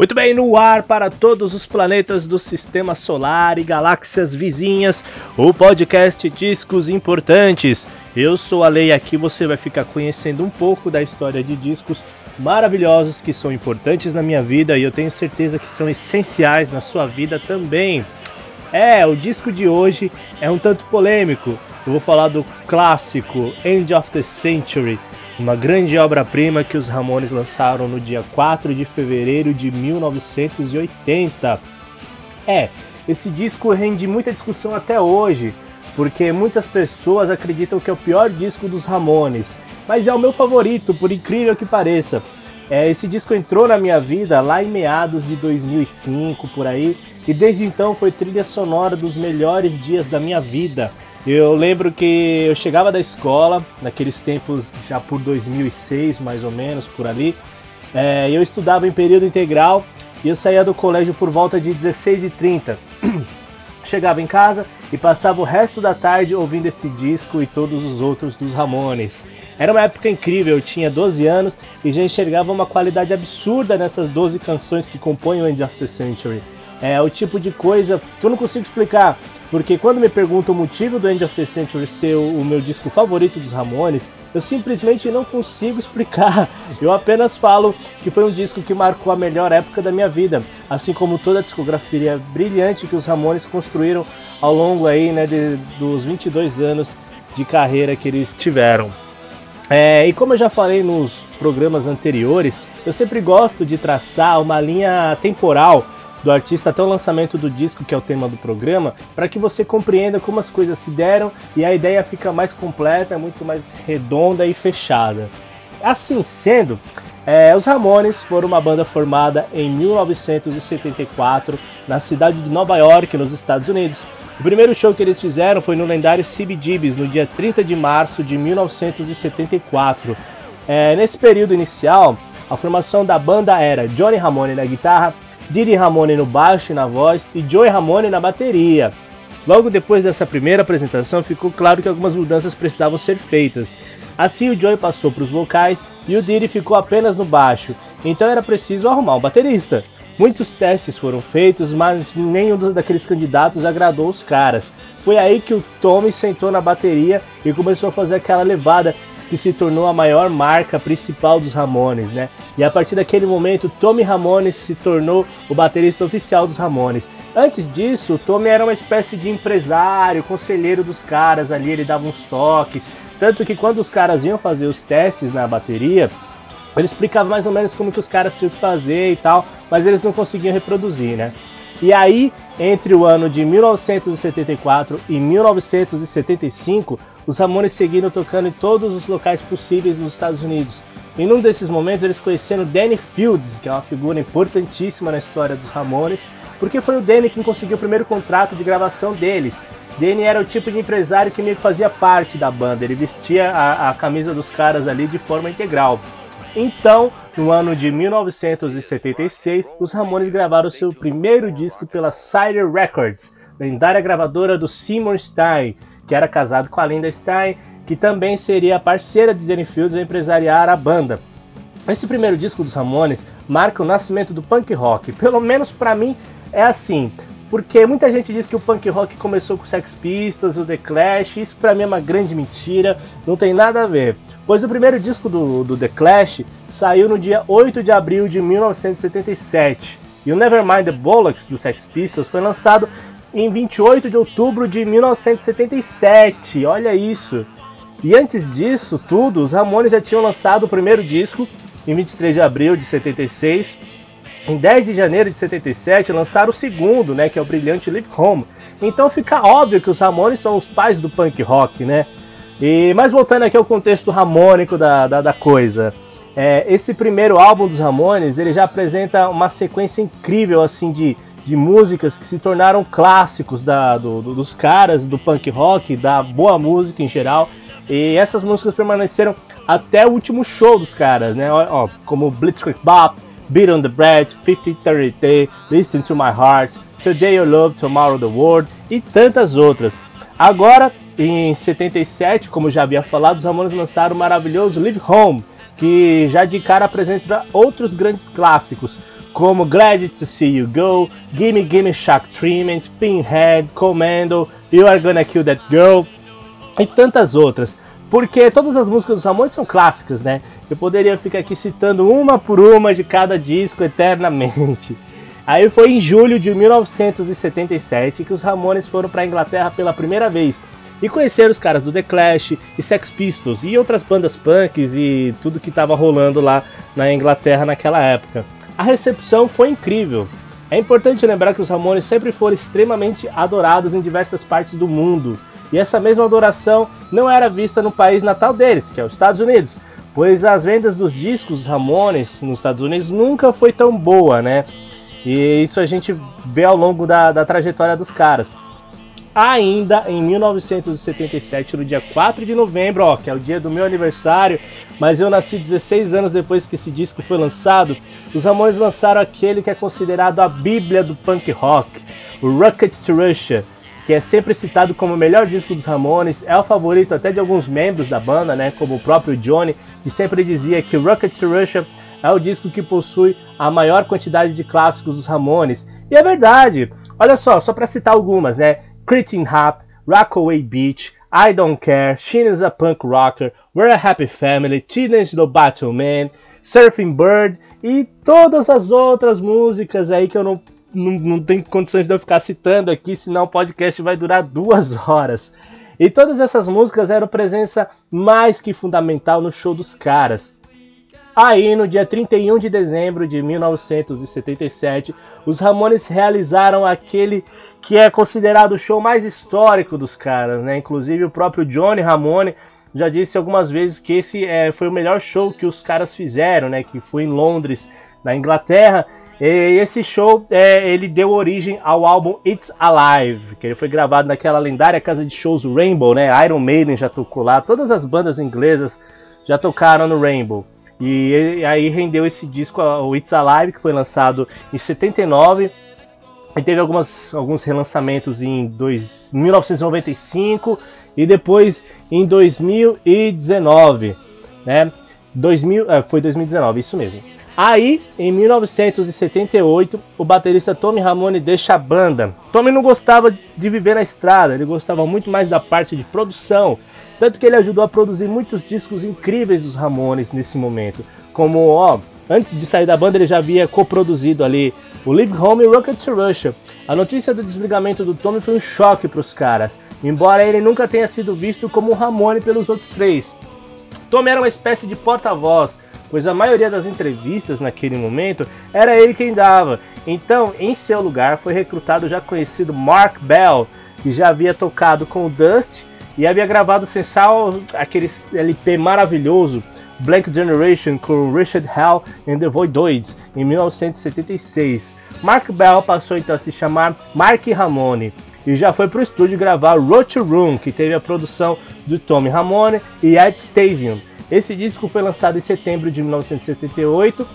Muito bem, no ar para todos os planetas do sistema solar e galáxias vizinhas, o podcast Discos Importantes. Eu sou a Lei aqui você vai ficar conhecendo um pouco da história de discos maravilhosos que são importantes na minha vida e eu tenho certeza que são essenciais na sua vida também. É, o disco de hoje é um tanto polêmico. Eu vou falar do clássico End of the Century uma grande obra-prima que os Ramones lançaram no dia 4 de fevereiro de 1980. É, esse disco rende muita discussão até hoje, porque muitas pessoas acreditam que é o pior disco dos Ramones, mas é o meu favorito, por incrível que pareça. É, esse disco entrou na minha vida lá em meados de 2005 por aí, e desde então foi trilha sonora dos melhores dias da minha vida. Eu lembro que eu chegava da escola, naqueles tempos já por 2006 mais ou menos, por ali. É, eu estudava em período integral e eu saía do colégio por volta de 16h30. Chegava em casa e passava o resto da tarde ouvindo esse disco e todos os outros dos Ramones. Era uma época incrível, eu tinha 12 anos e já enxergava uma qualidade absurda nessas 12 canções que compõem o End of the Century. É o tipo de coisa que eu não consigo explicar, porque quando me perguntam o motivo do End of the Century ser o meu disco favorito dos Ramones, eu simplesmente não consigo explicar. Eu apenas falo que foi um disco que marcou a melhor época da minha vida, assim como toda a discografia brilhante que os Ramones construíram ao longo aí, né, de, dos 22 anos de carreira que eles tiveram. É, e como eu já falei nos programas anteriores, eu sempre gosto de traçar uma linha temporal do artista até o lançamento do disco, que é o tema do programa, para que você compreenda como as coisas se deram e a ideia fica mais completa, muito mais redonda e fechada. Assim sendo, é, os Ramones foram uma banda formada em 1974 na cidade de Nova York, nos Estados Unidos. O primeiro show que eles fizeram foi no lendário CBGB's no dia 30 de março de 1974. É, nesse período inicial, a formação da banda era Johnny Ramone na guitarra, Didi Ramone no baixo e na voz e Joey Ramone na bateria. Logo depois dessa primeira apresentação, ficou claro que algumas mudanças precisavam ser feitas. Assim, o Joey passou para os vocais e o Didi ficou apenas no baixo, então era preciso arrumar um baterista. Muitos testes foram feitos, mas nenhum daqueles candidatos agradou os caras. Foi aí que o Tommy sentou na bateria e começou a fazer aquela levada que se tornou a maior marca principal dos Ramones, né? E a partir daquele momento, Tommy Ramones se tornou o baterista oficial dos Ramones. Antes disso, Tommy era uma espécie de empresário, conselheiro dos caras ali, ele dava uns toques. Tanto que quando os caras iam fazer os testes na bateria, ele explicava mais ou menos como que os caras tinham que fazer e tal, mas eles não conseguiam reproduzir, né? E aí, entre o ano de 1974 e 1975, os Ramones seguiram tocando em todos os locais possíveis nos Estados Unidos. Em um desses momentos eles conheceram Danny Fields, que é uma figura importantíssima na história dos Ramones, porque foi o Danny quem conseguiu o primeiro contrato de gravação deles. Danny era o tipo de empresário que meio que fazia parte da banda, ele vestia a, a camisa dos caras ali de forma integral. Então, no ano de 1976, os Ramones gravaram seu primeiro disco pela Cider Records, lendária gravadora do Seymour Stein, que era casado com a Linda Stein, que também seria parceira de Danny Fields a empresariar a banda. Esse primeiro disco dos Ramones marca o nascimento do punk rock, pelo menos para mim é assim, porque muita gente diz que o punk rock começou com Sex Pistols, o The Clash, isso para mim é uma grande mentira, não tem nada a ver. Pois o primeiro disco do, do The Clash saiu no dia 8 de abril de 1977 e o Nevermind the Bollocks do Sex Pistols foi lançado em 28 de outubro de 1977. Olha isso. E antes disso tudo, os Ramones já tinham lançado o primeiro disco em 23 de abril de 76. Em 10 de janeiro de 77 lançaram o segundo, né, que é o brilhante Live Home. Então fica óbvio que os Ramones são os pais do punk rock, né? E mas voltando aqui ao contexto harmônico da, da, da coisa, é, esse primeiro álbum dos Ramones ele já apresenta uma sequência incrível assim de de músicas que se tornaram clássicos da, do, do, dos caras, do punk rock, da boa música em geral. E essas músicas permaneceram até o último show dos caras, né? Ó, como Blitzkrieg Bop, Beat on the Bread, 5030 Day, Listen to My Heart, Today You Love, Tomorrow the World e tantas outras. Agora, em 77, como já havia falado, os Ramones lançaram o maravilhoso Live Home, que já de cara apresenta outros grandes clássicos, como Glad to See You Go, Gimme Gimme Shock Treatment, Pinhead, Commando, You Are Gonna Kill That Girl e tantas outras. Porque todas as músicas dos Ramones são clássicas, né? Eu poderia ficar aqui citando uma por uma de cada disco eternamente. Aí foi em julho de 1977 que os Ramones foram para a Inglaterra pela primeira vez e conheceram os caras do The Clash e Sex Pistols e outras bandas punks e tudo que estava rolando lá na Inglaterra naquela época. A recepção foi incrível. É importante lembrar que os Ramones sempre foram extremamente adorados em diversas partes do mundo. E essa mesma adoração não era vista no país natal deles, que é os Estados Unidos, pois as vendas dos discos dos Ramones nos Estados Unidos nunca foi tão boa, né? E isso a gente vê ao longo da, da trajetória dos caras. Ainda em 1977, no dia 4 de novembro, ó, que é o dia do meu aniversário, mas eu nasci 16 anos depois que esse disco foi lançado, os Ramones lançaram aquele que é considerado a bíblia do punk rock, o Rocket to Russia, que é sempre citado como o melhor disco dos Ramones, é o favorito até de alguns membros da banda, né, como o próprio Johnny, que sempre dizia que Rocket to Russia é o disco que possui a maior quantidade de clássicos dos Ramones. E é verdade. Olha só, só para citar algumas, né? Cretin Rap, Rockaway Beach, I Don't Care, Sheen is a Punk Rocker, We're a Happy Family, Teenage Battle Man, Surfing Bird e todas as outras músicas aí que eu não, não, não tenho condições de eu ficar citando aqui, senão o podcast vai durar duas horas. E todas essas músicas eram presença mais que fundamental no show dos caras. Aí, no dia 31 de dezembro de 1977, os Ramones realizaram aquele que é considerado o show mais histórico dos caras, né? Inclusive o próprio Johnny Ramone já disse algumas vezes que esse é, foi o melhor show que os caras fizeram, né? Que foi em Londres, na Inglaterra. E esse show é, ele deu origem ao álbum It's Alive, que ele foi gravado naquela lendária casa de shows Rainbow, né? Iron Maiden já tocou lá, todas as bandas inglesas já tocaram no Rainbow. E, aí rendeu esse disco, o It's Alive, que foi lançado em 79. E teve algumas, alguns relançamentos em dois, 1995 e depois em 2019, né? 2000, é, foi 2019, isso mesmo. Aí, em 1978, o baterista Tommy Ramone deixa a banda. Tommy não gostava de viver na estrada, ele gostava muito mais da parte de produção tanto que ele ajudou a produzir muitos discos incríveis dos Ramones nesse momento. Como, ó, antes de sair da banda ele já havia coproduzido ali o Live Home e Rocket to Russia. A notícia do desligamento do Tommy foi um choque para os caras, embora ele nunca tenha sido visto como Ramone pelos outros três. Tommy era uma espécie de porta-voz, pois a maioria das entrevistas naquele momento era ele quem dava. Então, em seu lugar, foi recrutado o já conhecido Mark Bell, que já havia tocado com o Dust e havia gravado Sensal, aquele LP maravilhoso, Black Generation, com Richard Hell and the Voidoids, em 1976. Mark Bell passou então a se chamar Mark Ramone e já foi para o estúdio gravar Roach Room, que teve a produção do Tommy Ramone e Ed Stasium. Esse disco foi lançado em setembro de 1978.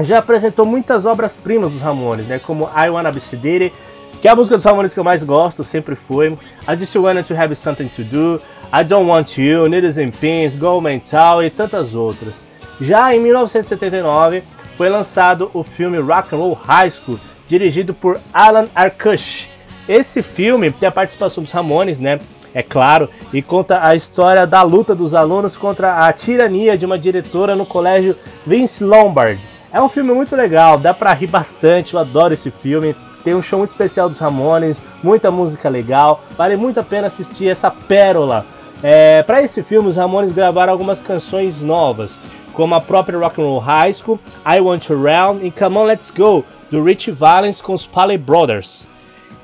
Já apresentou muitas obras-primas dos Ramones, né, como I Wanna Be Sedated, que é a música dos Ramones que eu mais gosto, sempre foi. I Just Wanted to Have Something to Do, I Don't Want You, Needles and Pins, Go Mental e tantas outras. Já em 1979 foi lançado o filme Rock and Roll High School, dirigido por Alan Arkush. Esse filme tem a participação dos Ramones, né? É claro, e conta a história da luta dos alunos contra a tirania de uma diretora no colégio Vince Lombard. É um filme muito legal, dá pra rir bastante, eu adoro esse filme. Tem um show muito especial dos Ramones, muita música legal. Vale muito a pena assistir essa pérola. É, Para esse filme, os Ramones gravaram algumas canções novas, como a própria Rock and Roll High School, I Want You Round e Come On Let's Go, do Rich Valens com os Paley Brothers.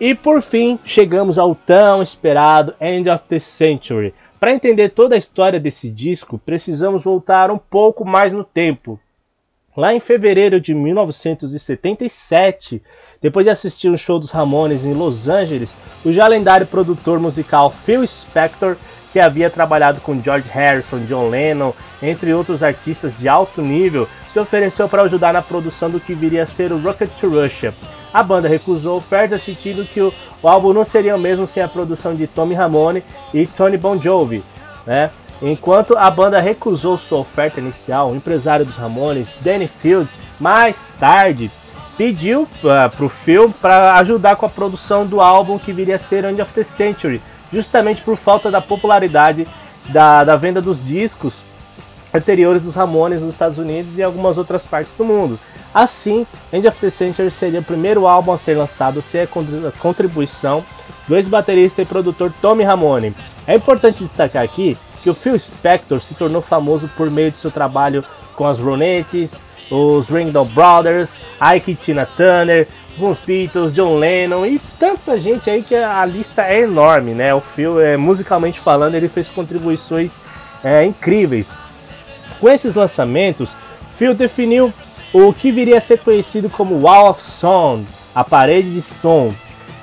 E por fim, chegamos ao tão esperado End of the Century. Para entender toda a história desse disco, precisamos voltar um pouco mais no tempo. Lá em fevereiro de 1977, depois de assistir um show dos Ramones em Los Angeles, o já lendário produtor musical Phil Spector, que havia trabalhado com George Harrison, John Lennon, entre outros artistas de alto nível, se ofereceu para ajudar na produção do que viria a ser o Rocket to Russia. A banda recusou oferta, sentindo que o, o álbum não seria o mesmo sem a produção de Tommy Ramone e Tony Bon Jovi. Né? Enquanto a banda recusou sua oferta inicial, o empresário dos Ramones, Danny Fields, mais tarde pediu uh, pro Phil para ajudar com a produção do álbum que viria a ser End of the Century, justamente por falta da popularidade da, da venda dos discos anteriores dos Ramones nos Estados Unidos e algumas outras partes do mundo. Assim, End of the Century seria o primeiro álbum a ser lançado sem a contribuição do ex-baterista e produtor Tommy Ramone. É importante destacar aqui que o Phil Spector se tornou famoso por meio de seu trabalho com as Ronettes, os Ringdale Brothers, Ike Tina Turner, os Beatles, John Lennon e tanta gente aí que a lista é enorme, né? O Phil, é, musicalmente falando, ele fez contribuições é, incríveis. Com esses lançamentos, Phil definiu o que viria a ser conhecido como Wall of Sound, a parede de som,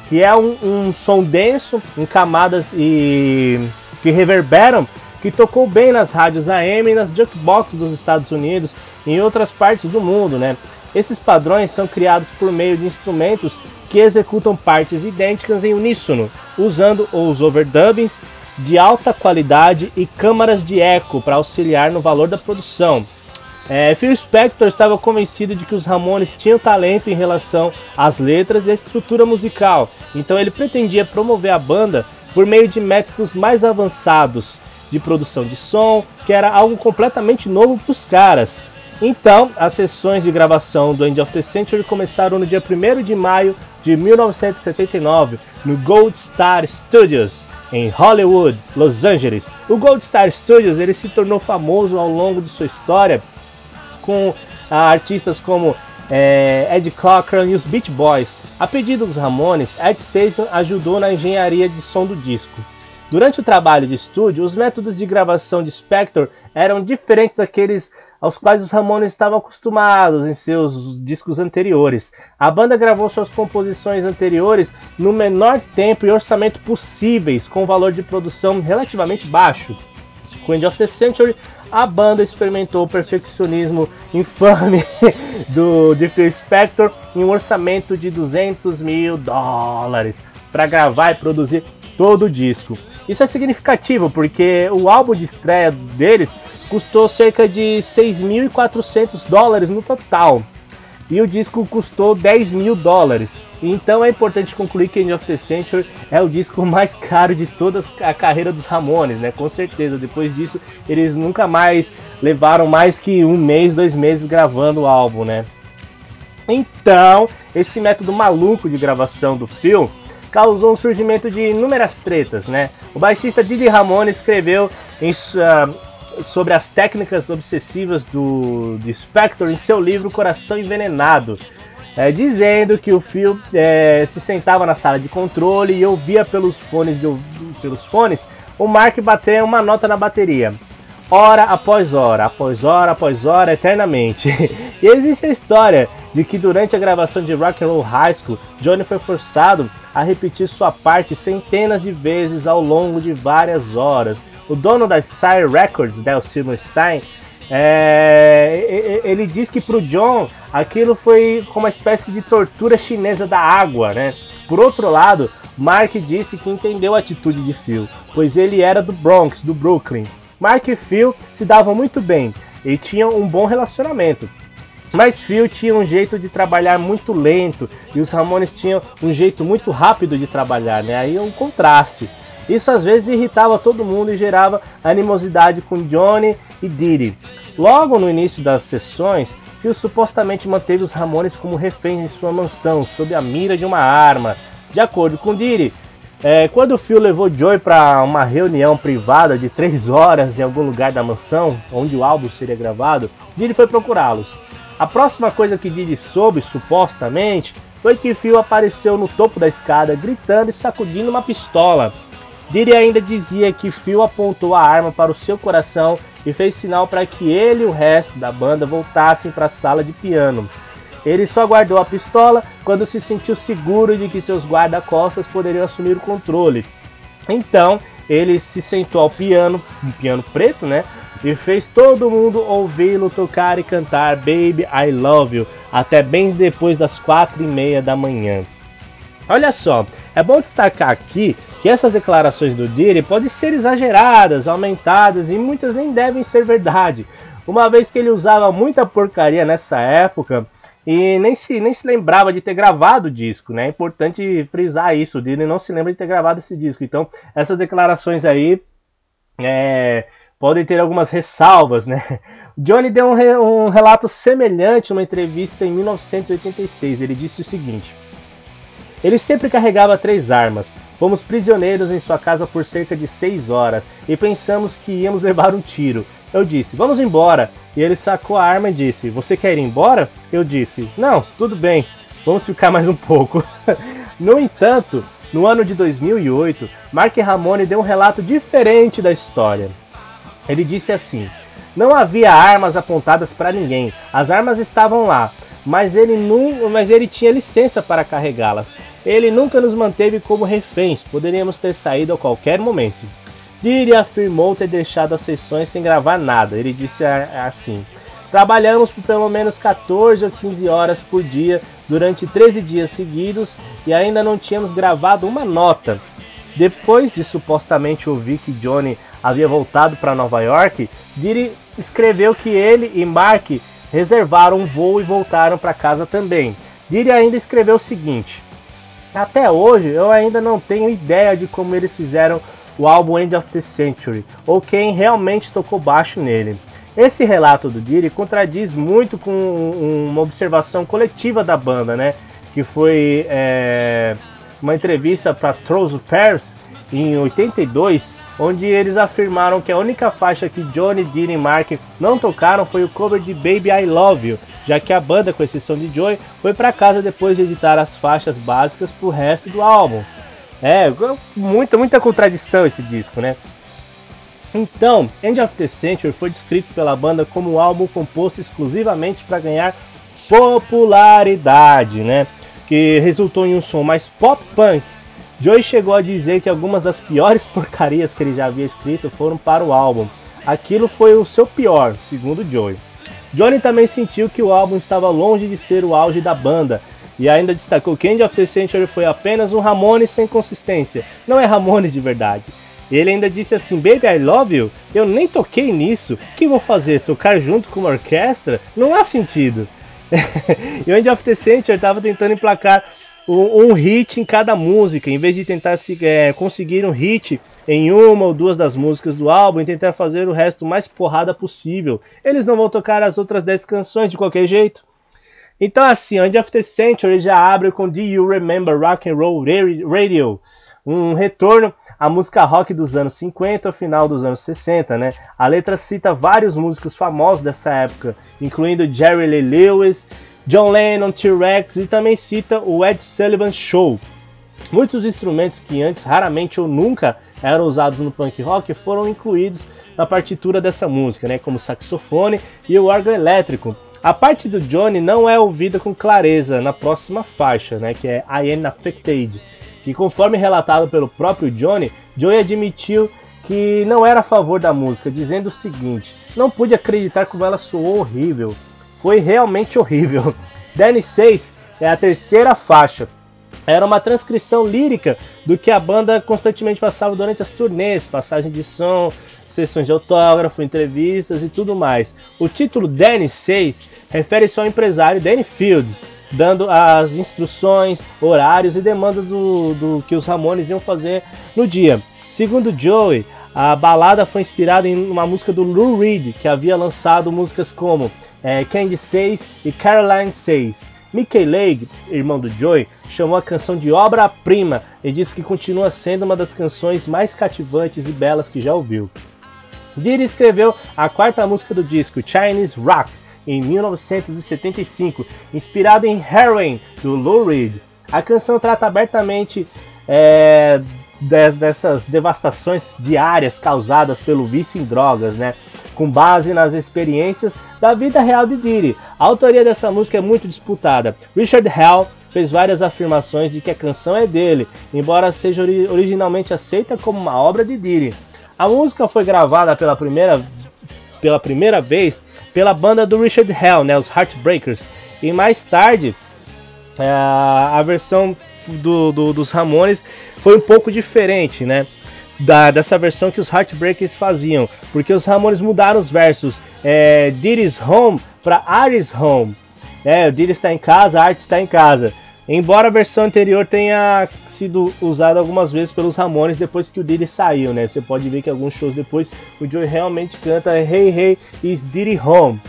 que é um, um som denso em camadas e que reverberam, que tocou bem nas rádios AM e nas jukeboxes dos Estados Unidos e em outras partes do mundo, né? Esses padrões são criados por meio de instrumentos que executam partes idênticas em uníssono, usando os overdubbings de alta qualidade e câmaras de eco para auxiliar no valor da produção. É, Phil Spector estava convencido de que os Ramones tinham talento em relação às letras e à estrutura musical, então ele pretendia promover a banda por meio de métodos mais avançados de produção de som, que era algo completamente novo para os caras. Então, as sessões de gravação do End of the Century começaram no dia 1 de maio de 1979 no Gold Star Studios, em Hollywood, Los Angeles. O Gold Star Studios ele se tornou famoso ao longo de sua história com ah, artistas como é, Ed Cochran e os Beach Boys. A pedido dos Ramones, Ed Station ajudou na engenharia de som do disco. Durante o trabalho de estúdio, os métodos de gravação de Spector eram diferentes daqueles aos quais os Ramones estavam acostumados em seus discos anteriores. A banda gravou suas composições anteriores no menor tempo e orçamento possíveis, com valor de produção relativamente baixo. Com End of the Century, a banda experimentou o perfeccionismo infame do, de Phil Spector em um orçamento de 200 mil dólares para gravar e produzir todo o disco. Isso é significativo porque o álbum de estreia deles custou cerca de 6.400 dólares no total. E o disco custou 10 mil dólares. Então é importante concluir que End of the Century é o disco mais caro de toda a carreira dos Ramones, né? Com certeza. Depois disso, eles nunca mais levaram mais que um mês, dois meses gravando o álbum, né? Então, esse método maluco de gravação do Phil causou o surgimento de inúmeras tretas, né? O baixista Didi Ramone escreveu em, uh, sobre as técnicas obsessivas do, do Spector em seu livro Coração Envenenado, é, dizendo que o Phil é, se sentava na sala de controle e ouvia pelos fones, de, pelos fones o Mark bater uma nota na bateria. Hora após hora, após hora, após hora, eternamente. e existe a história de que durante a gravação de Rock and Roll High School, Johnny foi forçado a repetir sua parte centenas de vezes ao longo de várias horas, o dono da Sire Records, Del Silverstein, é, ele diz que para o John aquilo foi como uma espécie de tortura chinesa da água, né? Por outro lado, Mark disse que entendeu a atitude de Phil, pois ele era do Bronx, do Brooklyn. Mark e Phil se davam muito bem e tinham um bom relacionamento. Mas Phil tinha um jeito de trabalhar muito lento e os Ramones tinham um jeito muito rápido de trabalhar, né? Aí é um contraste. Isso às vezes irritava todo mundo e gerava animosidade com Johnny e Diddy. Logo no início das sessões, Phil supostamente manteve os Ramones como reféns em sua mansão, sob a mira de uma arma. De acordo com Diddy, é, quando Phil levou Joy para uma reunião privada de três horas em algum lugar da mansão, onde o álbum seria gravado, Diddy foi procurá-los. A próxima coisa que Diddy soube, supostamente, foi que Phil apareceu no topo da escada gritando e sacudindo uma pistola. Diddy ainda dizia que Phil apontou a arma para o seu coração e fez sinal para que ele e o resto da banda voltassem para a sala de piano. Ele só guardou a pistola quando se sentiu seguro de que seus guarda-costas poderiam assumir o controle. Então, ele se sentou ao piano, um piano preto, né? E fez todo mundo ouvi-lo tocar e cantar Baby I Love You até bem depois das quatro e meia da manhã. Olha só, é bom destacar aqui que essas declarações do Diddy podem ser exageradas, aumentadas e muitas nem devem ser verdade, uma vez que ele usava muita porcaria nessa época e nem se, nem se lembrava de ter gravado o disco, né? É importante frisar isso, o Didi não se lembra de ter gravado esse disco. Então, essas declarações aí é, podem ter algumas ressalvas, né? Johnny deu um, re, um relato semelhante numa entrevista em 1986. Ele disse o seguinte: Ele sempre carregava três armas. Fomos prisioneiros em sua casa por cerca de seis horas e pensamos que íamos levar um tiro. Eu disse: Vamos embora. E ele sacou a arma e disse: Você quer ir embora? Eu disse: Não, tudo bem, vamos ficar mais um pouco. no entanto, no ano de 2008, Mark Ramone deu um relato diferente da história. Ele disse assim: Não havia armas apontadas para ninguém, as armas estavam lá, mas ele, não, mas ele tinha licença para carregá-las. Ele nunca nos manteve como reféns, poderíamos ter saído a qualquer momento. Diri afirmou ter deixado as sessões sem gravar nada. Ele disse assim: Trabalhamos por pelo menos 14 ou 15 horas por dia durante 13 dias seguidos e ainda não tínhamos gravado uma nota. Depois de supostamente ouvir que Johnny havia voltado para Nova York, Diri escreveu que ele e Mark reservaram um voo e voltaram para casa também. Diri ainda escreveu o seguinte: Até hoje eu ainda não tenho ideia de como eles fizeram o álbum End of the Century ou quem realmente tocou baixo nele. Esse relato do Diri contradiz muito com uma observação coletiva da banda, né? Que foi é, uma entrevista para Trolls Paris em 82, onde eles afirmaram que a única faixa que Johnny, Diri e Mark não tocaram foi o cover de Baby I Love You, já que a banda, com exceção de Joey, foi para casa depois de editar as faixas básicas para o resto do álbum. É, muita, muita contradição esse disco, né? Então, End of the Century foi descrito pela banda como um álbum composto exclusivamente para ganhar popularidade, né? Que resultou em um som mais pop punk. Joey chegou a dizer que algumas das piores porcarias que ele já havia escrito foram para o álbum. Aquilo foi o seu pior, segundo Joey. Johnny também sentiu que o álbum estava longe de ser o auge da banda e ainda destacou que End of the Century foi apenas um Ramones sem consistência. Não é Ramones de verdade. Ele ainda disse assim: Baby, I love you. Eu nem toquei nisso. O que vou fazer? Tocar junto com uma orquestra? Não há sentido. e o End of the Century estava tentando emplacar um, um, hit em cada música, em vez de tentar se, é, conseguir um hit em uma ou duas das músicas do álbum e tentar fazer o resto mais porrada possível. Eles não vão tocar as outras 10 canções de qualquer jeito. Então assim, of the Century já abre com Do You Remember Rock and Roll Radio, um retorno à música rock dos anos 50 ao final dos anos 60, né? A letra cita vários músicos famosos dessa época, incluindo Jerry Lee Lewis, John Lennon, T-Rex e também cita o Ed Sullivan Show. Muitos instrumentos que antes raramente ou nunca eram usados no punk rock foram incluídos na partitura dessa música, né, como o saxofone e o órgão elétrico. A parte do Johnny não é ouvida com clareza na próxima faixa, né, que é I Am Affected, que conforme relatado pelo próprio Johnny, Joey admitiu que não era a favor da música, dizendo o seguinte: não pude acreditar como ela soou horrível. Foi realmente horrível. Danny 6 é a terceira faixa. Era uma transcrição lírica do que a banda constantemente passava durante as turnês, passagem de som, sessões de autógrafo, entrevistas e tudo mais. O título Danny 6 refere-se ao empresário Danny Fields, dando as instruções, horários e demandas do, do que os Ramones iam fazer no dia. Segundo Joey, a balada foi inspirada em uma música do Lou Reed, que havia lançado músicas como é, Candy 6 e Caroline 6. Mickey Lake, irmão do Joey, chamou a canção de obra-prima e disse que continua sendo uma das canções mais cativantes e belas que já ouviu. Diddy escreveu a quarta música do disco, Chinese Rock, em 1975, inspirado em Heroin, do Lou Reed. A canção trata abertamente é, de, dessas devastações diárias causadas pelo vício em drogas, né? com base nas experiências da vida real de Diddy. A autoria dessa música é muito disputada. Richard Hell fez várias afirmações de que a canção é dele, embora seja originalmente aceita como uma obra de Diddy. A música foi gravada pela primeira, pela primeira vez pela banda do Richard Hell, né, os Heartbreakers. E mais tarde, é, a versão do, do, dos Ramones foi um pouco diferente, né? Da, dessa versão que os Heartbreakers faziam, porque os Ramones mudaram os versos é, Diddy's Home para Aries Home. É, o Diddy está em casa, a está em casa. Embora a versão anterior tenha sido usada algumas vezes pelos Ramones depois que o Diddy saiu, né? Você pode ver que alguns shows depois o Joey realmente canta Hey Hey is Diddy Home.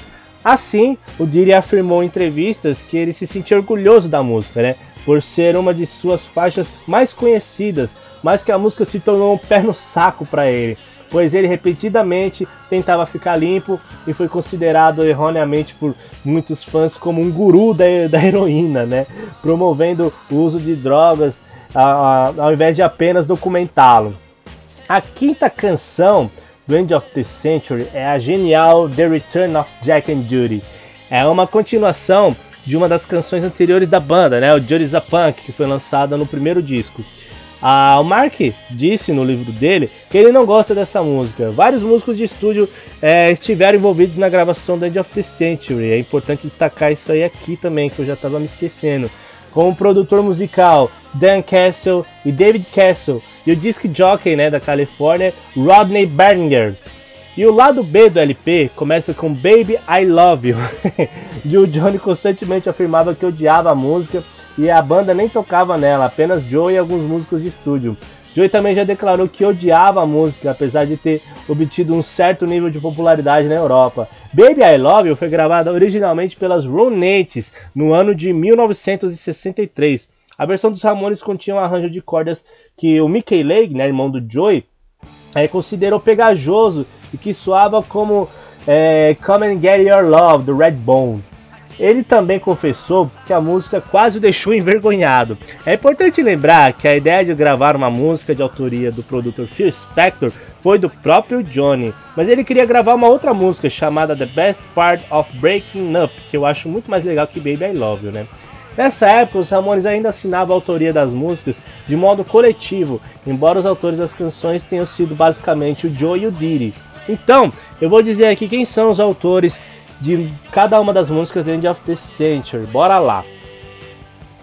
Assim, o Diddy afirmou em entrevistas que ele se sentia orgulhoso da música, né? Por ser uma de suas faixas mais conhecidas, mas que a música se tornou um pé no saco para ele pois ele repetidamente tentava ficar limpo e foi considerado erroneamente por muitos fãs como um guru da, da heroína, né? promovendo o uso de drogas a, a, ao invés de apenas documentá-lo. A quinta canção do End of the Century é a genial The Return of Jack and Judy. É uma continuação de uma das canções anteriores da banda, né? o Judy's a Punk, que foi lançada no primeiro disco. Ah, o Mark disse no livro dele que ele não gosta dessa música. Vários músicos de estúdio é, estiveram envolvidos na gravação do End of the Century. É importante destacar isso aí aqui também, que eu já estava me esquecendo. Com o produtor musical Dan Castle e David Castle e o disc jockey né, da Califórnia Rodney Berninger. E o lado B do LP começa com Baby I Love You. e o Johnny constantemente afirmava que odiava a música e a banda nem tocava nela, apenas Joe e alguns músicos de estúdio. Joe também já declarou que odiava a música, apesar de ter obtido um certo nível de popularidade na Europa. Baby I Love You foi gravada originalmente pelas Ronettes no ano de 1963. A versão dos Ramones continha um arranjo de cordas que o Mickey Lake, né, irmão do Joey, é, considerou pegajoso e que soava como é, Come and Get Your Love, do Redbone. Ele também confessou que a música quase o deixou envergonhado. É importante lembrar que a ideia de gravar uma música de autoria do produtor Phil Spector foi do próprio Johnny, mas ele queria gravar uma outra música chamada The Best Part of Breaking Up, que eu acho muito mais legal que Baby I Love You, né? Nessa época, os Ramones ainda assinavam a autoria das músicas de modo coletivo, embora os autores das canções tenham sido basicamente o Joe e o Diddy. Então, eu vou dizer aqui quem são os autores de cada uma das músicas do End of the Century. Bora lá!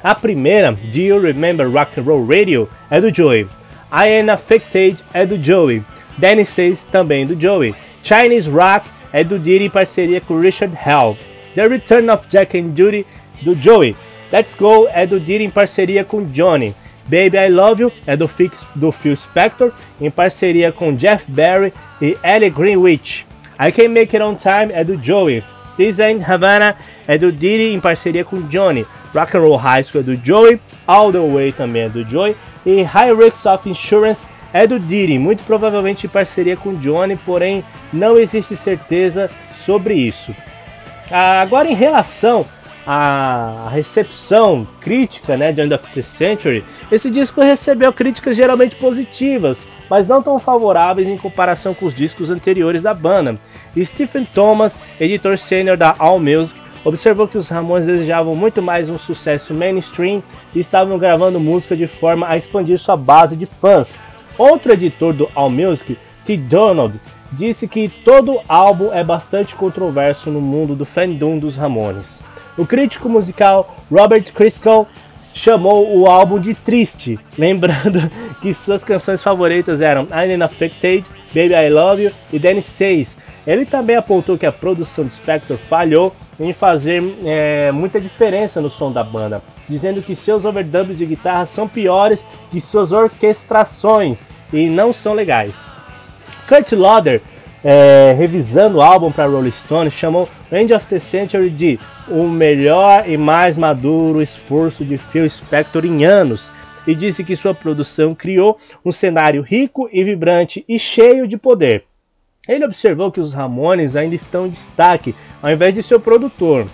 A primeira, Do You Remember Rock and Roll Radio, é do Joey. I Am Affected é do Joey. Danny Says também do Joey. Chinese Rock é do Diddy em parceria com Richard Hell. The Return of Jack and Judy do Joey. Let's Go é do Diddy em parceria com Johnny. Baby I Love You é do, Fix, do Phil Spector em parceria com Jeff Barry e Ellie Greenwich. I Can Make It On Time é do Joey. This Ain't Havana é do Diddy em parceria com Johnny. Rock and Roll High School é do Joey. All The Way também é do Joey. E High Risks of Insurance é do Diddy, muito provavelmente em parceria com Johnny, porém não existe certeza sobre isso. Agora em relação à recepção crítica né, de End of the Century, esse disco recebeu críticas geralmente positivas, mas não tão favoráveis em comparação com os discos anteriores da banda. Stephen Thomas, editor sênior da All Music, observou que os Ramones desejavam muito mais um sucesso mainstream e estavam gravando música de forma a expandir sua base de fãs. Outro editor do All Music, T. Donald, disse que todo álbum é bastante controverso no mundo do fandom dos Ramones. O crítico musical Robert Christgau chamou o álbum de triste, lembrando que suas canções favoritas eram I'm Unaffected, Baby I Love You e Danny Says. Ele também apontou que a produção de Spector falhou em fazer é, muita diferença no som da banda, dizendo que seus overdubs de guitarra são piores que suas orquestrações e não são legais. Kurt Lauder é, revisando o álbum para Rolling Stone, chamou End of the Century de o melhor e mais maduro esforço de Phil Spector em anos e disse que sua produção criou um cenário rico e vibrante e cheio de poder. Ele observou que os Ramones ainda estão em destaque ao invés de seu produtor.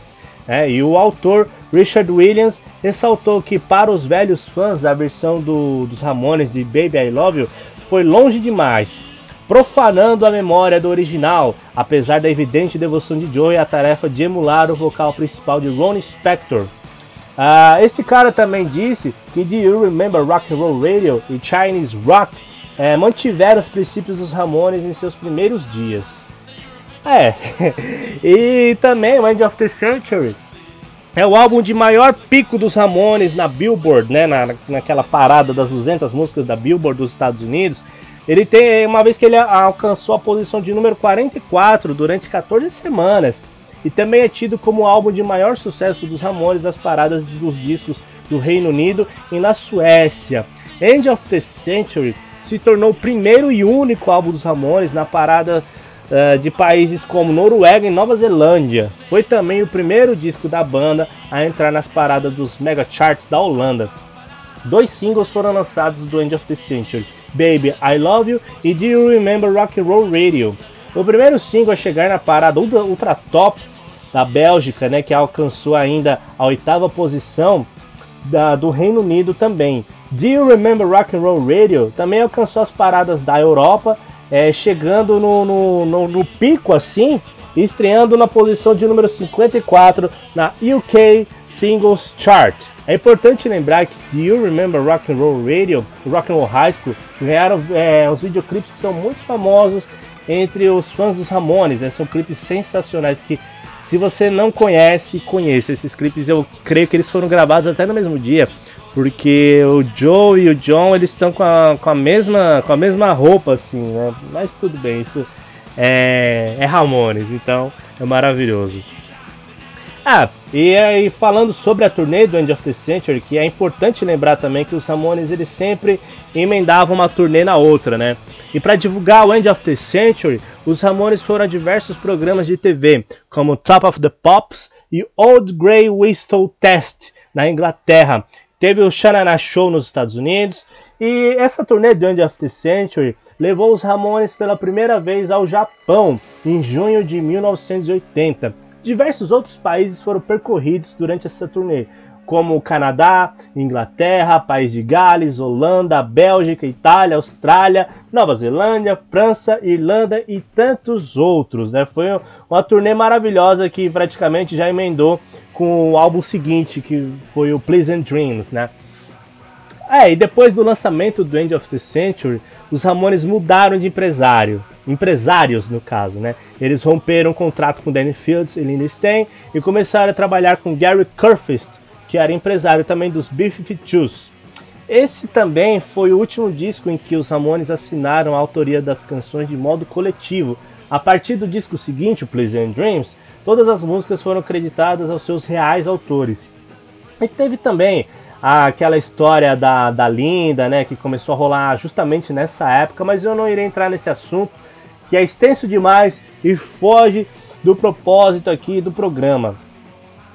É, e o autor Richard Williams ressaltou que para os velhos fãs a versão do, dos Ramones de Baby I Love You foi longe demais profanando a memória do original, apesar da evidente devoção de Joey à tarefa de emular o vocal principal de Ronnie Spector. Uh, esse cara também disse que Do You Remember Rock and Roll Radio e Chinese Rock é, mantiveram os princípios dos Ramones em seus primeiros dias. É, e também o End of the Century é o álbum de maior pico dos Ramones na Billboard, né, na, naquela parada das 200 músicas da Billboard dos Estados Unidos. Ele tem uma vez que ele alcançou a posição de número 44 durante 14 semanas. e também é tido como o álbum de maior sucesso dos Ramones nas paradas dos discos do Reino Unido e na Suécia. End of the Century se tornou o primeiro e único álbum dos Ramones na parada uh, de países como Noruega e Nova Zelândia. Foi também o primeiro disco da banda a entrar nas paradas dos mega charts da Holanda. Dois singles foram lançados do End of the Century, Baby I Love You e Do You Remember Rock and Roll Radio. O primeiro single a chegar na parada ultra top da Bélgica, né, que alcançou ainda a oitava posição da, do Reino Unido também. Do You Remember Rock and Roll Radio também alcançou as paradas da Europa, é, chegando no, no, no, no pico assim, estreando na posição de número 54 na UK Singles Chart. É importante lembrar que Do You Remember Rock and Roll Radio, Rock and Roll High School ganharam é, os videoclipes que são muito famosos entre os fãs dos Ramones. Né? São clipes sensacionais que, se você não conhece, conheça esses clipes. Eu creio que eles foram gravados até no mesmo dia, porque o Joe e o John eles estão com a, com a mesma com a mesma roupa assim, né? Mas tudo bem, isso é, é Ramones, então é maravilhoso. Ah, e aí falando sobre a turnê do End of the Century, que é importante lembrar também que os Ramones eles sempre emendavam uma turnê na outra, né? E para divulgar o End of the Century, os Ramones foram a diversos programas de TV, como Top of the Pops e Old Grey Whistle Test na Inglaterra. Teve o Shanana Show nos Estados Unidos e essa turnê do End of the Century levou os Ramones pela primeira vez ao Japão em junho de 1980. Diversos outros países foram percorridos durante essa turnê, como o Canadá, Inglaterra, País de Gales, Holanda, Bélgica, Itália, Austrália, Nova Zelândia, França, Irlanda e tantos outros. Né? Foi uma turnê maravilhosa que praticamente já emendou com o álbum seguinte, que foi o Pleasant Dreams. Né? É, e depois do lançamento do End of the Century, os Ramones mudaram de empresário, empresários no caso, né? Eles romperam um contrato com Danny Fields e Linda Stein e começaram a trabalhar com Gary Kurfist, que era empresário também dos B-52s. Esse também foi o último disco em que os Ramones assinaram a autoria das canções de modo coletivo. A partir do disco seguinte, o Pleasant Dreams, todas as músicas foram creditadas aos seus reais autores. E teve também aquela história da, da Linda, né, que começou a rolar justamente nessa época, mas eu não irei entrar nesse assunto, que é extenso demais e foge do propósito aqui do programa.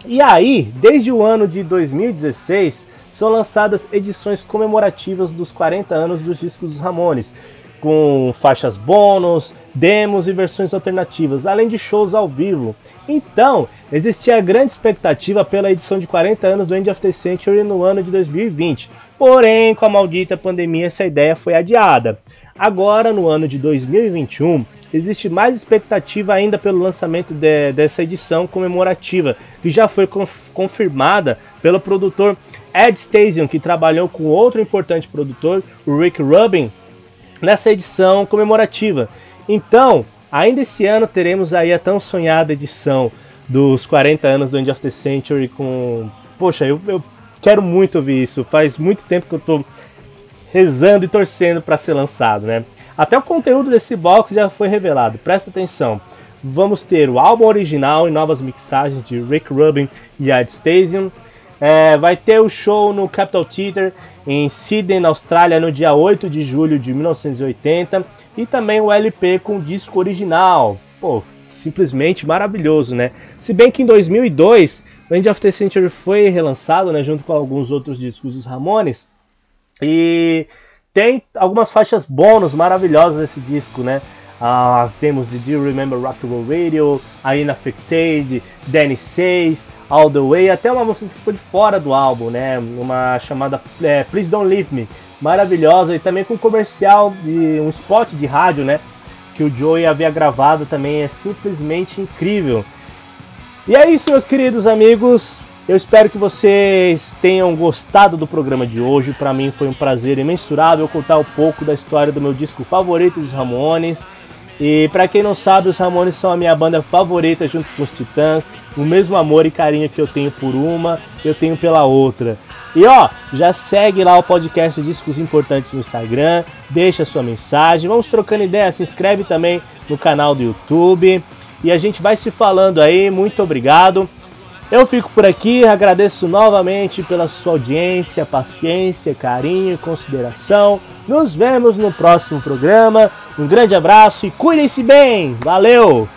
E aí, desde o ano de 2016, são lançadas edições comemorativas dos 40 anos dos discos dos Ramones, com faixas bônus, demos e versões alternativas, além de shows ao vivo. Então, existia grande expectativa pela edição de 40 anos do End of the Century no ano de 2020. Porém, com a maldita pandemia, essa ideia foi adiada. Agora, no ano de 2021, existe mais expectativa ainda pelo lançamento de, dessa edição comemorativa, que já foi confirmada pelo produtor Ed Stasium, que trabalhou com outro importante produtor, o Rick Rubin, nessa edição comemorativa. Então, ainda esse ano teremos aí a tão sonhada edição dos 40 anos do End of the Century com... Poxa, eu, eu quero muito ouvir isso, faz muito tempo que eu tô rezando e torcendo para ser lançado, né? Até o conteúdo desse box já foi revelado, presta atenção. Vamos ter o álbum original e novas mixagens de Rick Rubin e Ed Stasium. É, vai ter o show no Capitol Theatre em Sydney, na Austrália, no dia 8 de julho de 1980. E também o LP com disco original. Pô, simplesmente maravilhoso, né? Se bem que em 2002, o End of the Century foi relançado, né, junto com alguns outros discos dos Ramones. E tem algumas faixas bônus maravilhosas nesse disco, né? As demos de Do You Remember Rock and Roll Radio, A Inaffected, Danny Says, All The Way, até uma música que ficou de fora do álbum, né? Uma chamada é, Please Don't Leave Me, maravilhosa, e também com um comercial de um spot de rádio, né? Que o Joey havia gravado também, é simplesmente incrível. E é isso, meus queridos amigos. Eu espero que vocês tenham gostado do programa de hoje. Para mim foi um prazer imensurável contar um pouco da história do meu disco favorito dos Ramones. E para quem não sabe, os Ramones são a minha banda favorita junto com os Titãs. O mesmo amor e carinho que eu tenho por uma, eu tenho pela outra. E ó, já segue lá o podcast Discos Importantes no Instagram, deixa sua mensagem, vamos trocando ideia, se inscreve também no canal do YouTube. e a gente vai se falando aí. Muito obrigado. Eu fico por aqui, agradeço novamente pela sua audiência, paciência, carinho, consideração. Nos vemos no próximo programa. Um grande abraço e cuidem-se bem. Valeu!